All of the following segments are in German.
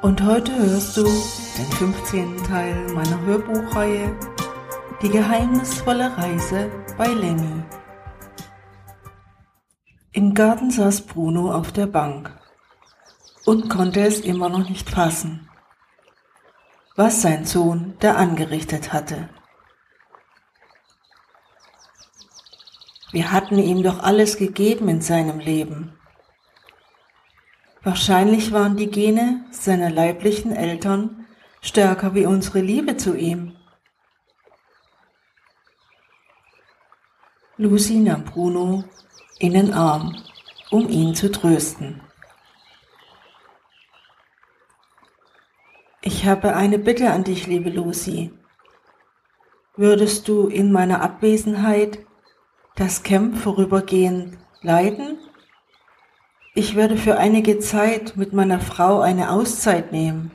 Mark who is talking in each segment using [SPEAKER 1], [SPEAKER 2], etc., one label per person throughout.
[SPEAKER 1] Und heute hörst du den 15. Teil meiner Hörbuchreihe Die geheimnisvolle Reise bei Lenny. Im Garten saß Bruno auf der Bank und konnte es immer noch nicht fassen, was sein Sohn da angerichtet hatte. Wir hatten ihm doch alles gegeben in seinem Leben. Wahrscheinlich waren die Gene seiner leiblichen Eltern stärker wie unsere Liebe zu ihm. Lucy nahm Bruno in den Arm, um ihn zu trösten. Ich habe eine Bitte an dich, liebe Lucy. Würdest du in meiner Abwesenheit das Camp vorübergehend leiten? Ich werde für einige Zeit mit meiner Frau eine Auszeit nehmen.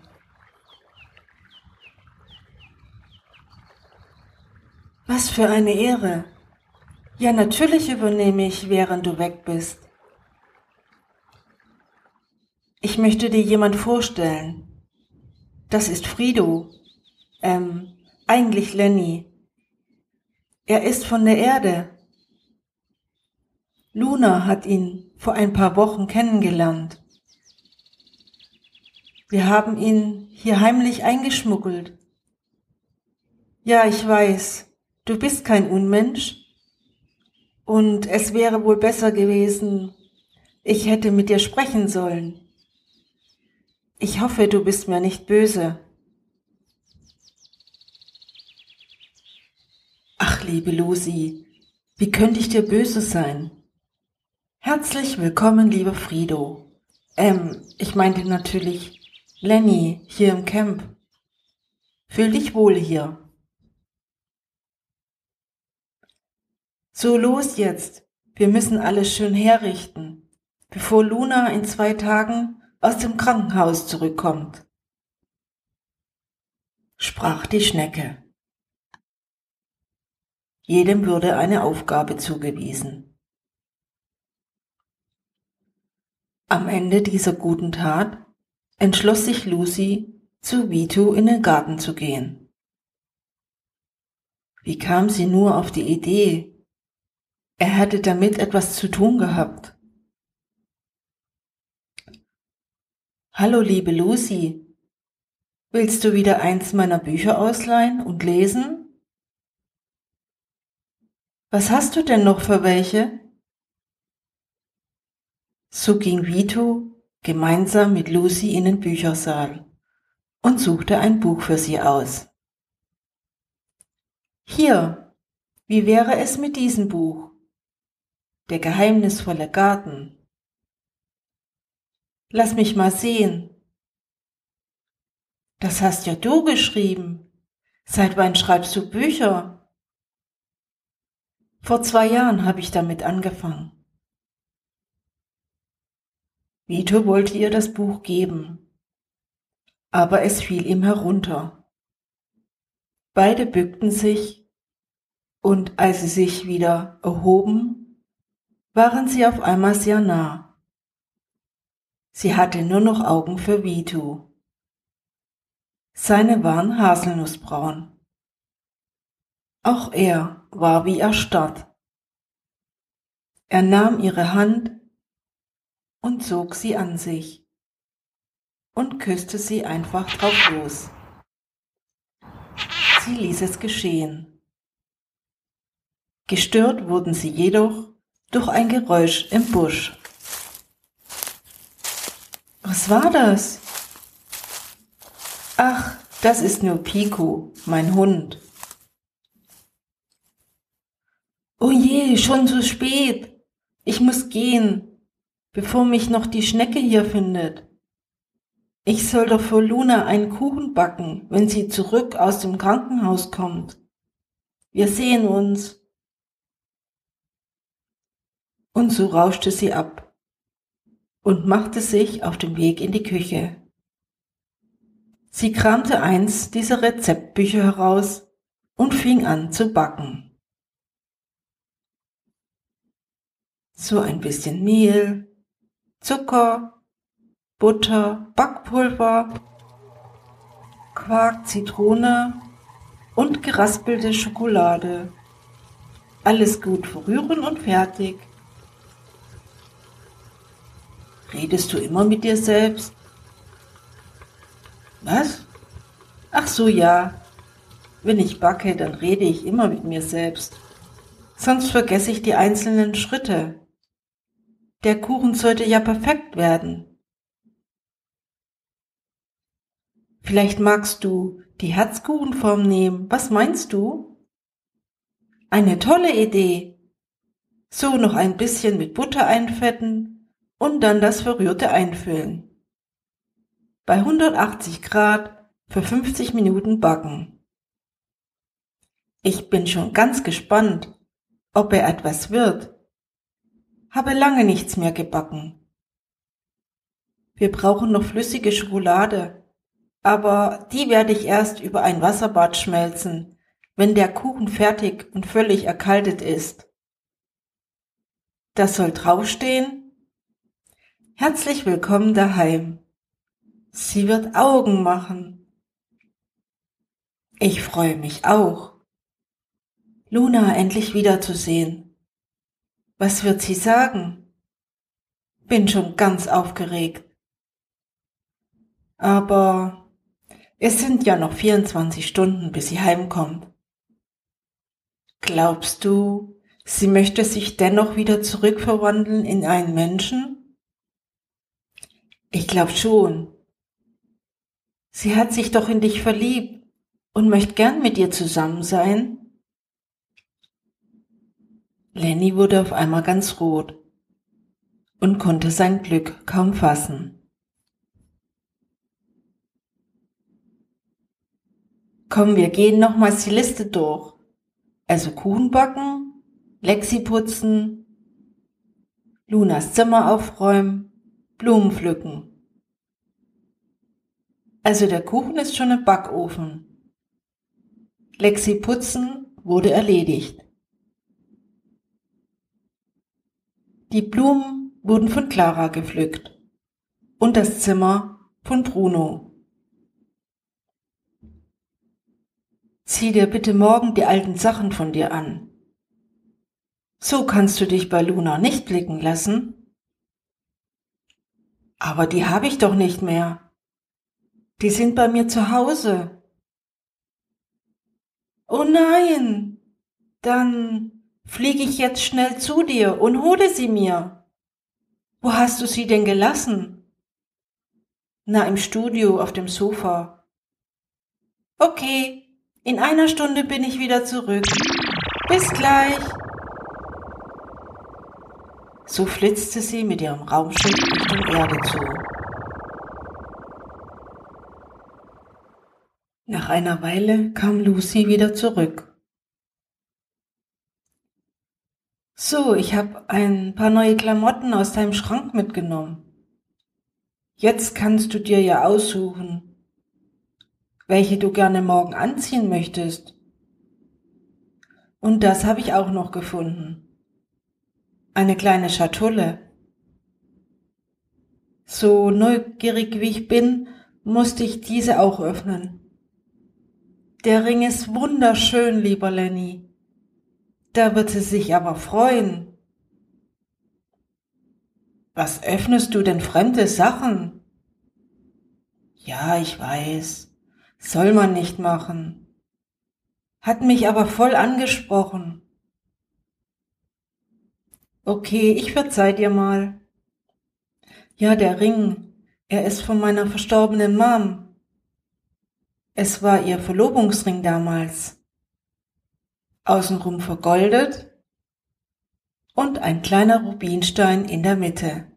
[SPEAKER 1] Was für eine Ehre. Ja, natürlich übernehme ich, während du weg bist. Ich möchte dir jemand vorstellen. Das ist Frido. Ähm, eigentlich Lenny. Er ist von der Erde. Luna hat ihn vor ein paar Wochen kennengelernt. Wir haben ihn hier heimlich eingeschmuggelt. Ja, ich weiß, du bist kein Unmensch. Und es wäre wohl besser gewesen, ich hätte mit dir sprechen sollen. Ich hoffe, du bist mir nicht böse. Ach, liebe Lucy, wie könnte ich dir böse sein? Herzlich willkommen, lieber Frido. Ähm, ich meinte natürlich Lenny hier im Camp. Fühl dich wohl hier. So los jetzt. Wir müssen alles schön herrichten, bevor Luna in zwei Tagen aus dem Krankenhaus zurückkommt, sprach die Schnecke. Jedem würde eine Aufgabe zugewiesen. Am Ende dieser guten Tat entschloss sich Lucy, zu Vito in den Garten zu gehen. Wie kam sie nur auf die Idee? Er hätte damit etwas zu tun gehabt. Hallo, liebe Lucy. Willst du wieder eins meiner Bücher ausleihen und lesen? Was hast du denn noch für welche? So ging Vito gemeinsam mit Lucy in den Büchersaal und suchte ein Buch für sie aus. Hier, wie wäre es mit diesem Buch? Der geheimnisvolle Garten. Lass mich mal sehen. Das hast ja du geschrieben. Seit wann schreibst du Bücher? Vor zwei Jahren habe ich damit angefangen. Vito wollte ihr das Buch geben, aber es fiel ihm herunter. Beide bückten sich, und als sie sich wieder erhoben, waren sie auf einmal sehr nah. Sie hatte nur noch Augen für Vito. Seine waren haselnussbraun. Auch er war wie erstarrt. Er nahm ihre Hand und zog sie an sich und küsste sie einfach drauf los. Sie ließ es geschehen. Gestört wurden sie jedoch durch ein Geräusch im Busch. Was war das? Ach, das ist nur Pico, mein Hund. Oh je, schon zu spät. Ich muss gehen bevor mich noch die Schnecke hier findet. Ich soll doch für Luna einen Kuchen backen, wenn sie zurück aus dem Krankenhaus kommt. Wir sehen uns. Und so rauschte sie ab und machte sich auf den Weg in die Küche. Sie kramte eins dieser Rezeptbücher heraus und fing an zu backen. So ein bisschen Mehl, Zucker, Butter, Backpulver, Quark, Zitrone und geraspelte Schokolade. Alles gut verrühren und fertig. Redest du immer mit dir selbst? Was? Ach so ja. Wenn ich backe, dann rede ich immer mit mir selbst. Sonst vergesse ich die einzelnen Schritte. Der Kuchen sollte ja perfekt werden. Vielleicht magst du die Herzkuchenform nehmen. Was meinst du? Eine tolle Idee. So noch ein bisschen mit Butter einfetten und dann das Verrührte einfüllen. Bei 180 Grad für 50 Minuten backen. Ich bin schon ganz gespannt, ob er etwas wird. Habe lange nichts mehr gebacken. Wir brauchen noch flüssige Schokolade aber die werde ich erst über ein Wasserbad schmelzen, wenn der Kuchen fertig und völlig erkaltet ist. Das soll draufstehen? Herzlich willkommen daheim. Sie wird Augen machen. Ich freue mich auch. Luna endlich wiederzusehen. Was wird sie sagen? Bin schon ganz aufgeregt. Aber es sind ja noch 24 Stunden, bis sie heimkommt. Glaubst du, sie möchte sich dennoch wieder zurückverwandeln in einen Menschen? Ich glaub schon. Sie hat sich doch in dich verliebt und möchte gern mit dir zusammen sein. Lenny wurde auf einmal ganz rot und konnte sein Glück kaum fassen. Komm, wir gehen nochmals die Liste durch. Also Kuchen backen, Lexi putzen, Lunas Zimmer aufräumen, Blumen pflücken. Also der Kuchen ist schon im Backofen. Lexi putzen wurde erledigt. Die Blumen wurden von Clara gepflückt und das Zimmer von Bruno. Zieh dir bitte morgen die alten Sachen von dir an. So kannst du dich bei Luna nicht blicken lassen. Aber die habe ich doch nicht mehr. Die sind bei mir zu Hause. Oh nein, dann fliege ich jetzt schnell zu dir und hole sie mir. Wo hast du sie denn gelassen? Na, im Studio auf dem Sofa. Okay, in einer Stunde bin ich wieder zurück. Bis gleich. So flitzte sie mit ihrem Raumschiff Richtung Erde zu. Nach einer Weile kam Lucy wieder zurück. So, ich habe ein paar neue Klamotten aus deinem Schrank mitgenommen. Jetzt kannst du dir ja aussuchen, welche du gerne morgen anziehen möchtest. Und das habe ich auch noch gefunden. Eine kleine Schatulle. So neugierig wie ich bin, musste ich diese auch öffnen. Der Ring ist wunderschön, lieber Lenny. Da wird sie sich aber freuen. Was öffnest du denn fremde Sachen? Ja, ich weiß. Soll man nicht machen. Hat mich aber voll angesprochen. Okay, ich verzeih dir mal. Ja, der Ring, er ist von meiner verstorbenen Mom. Es war ihr Verlobungsring damals. Außenrum vergoldet und ein kleiner Rubinstein in der Mitte.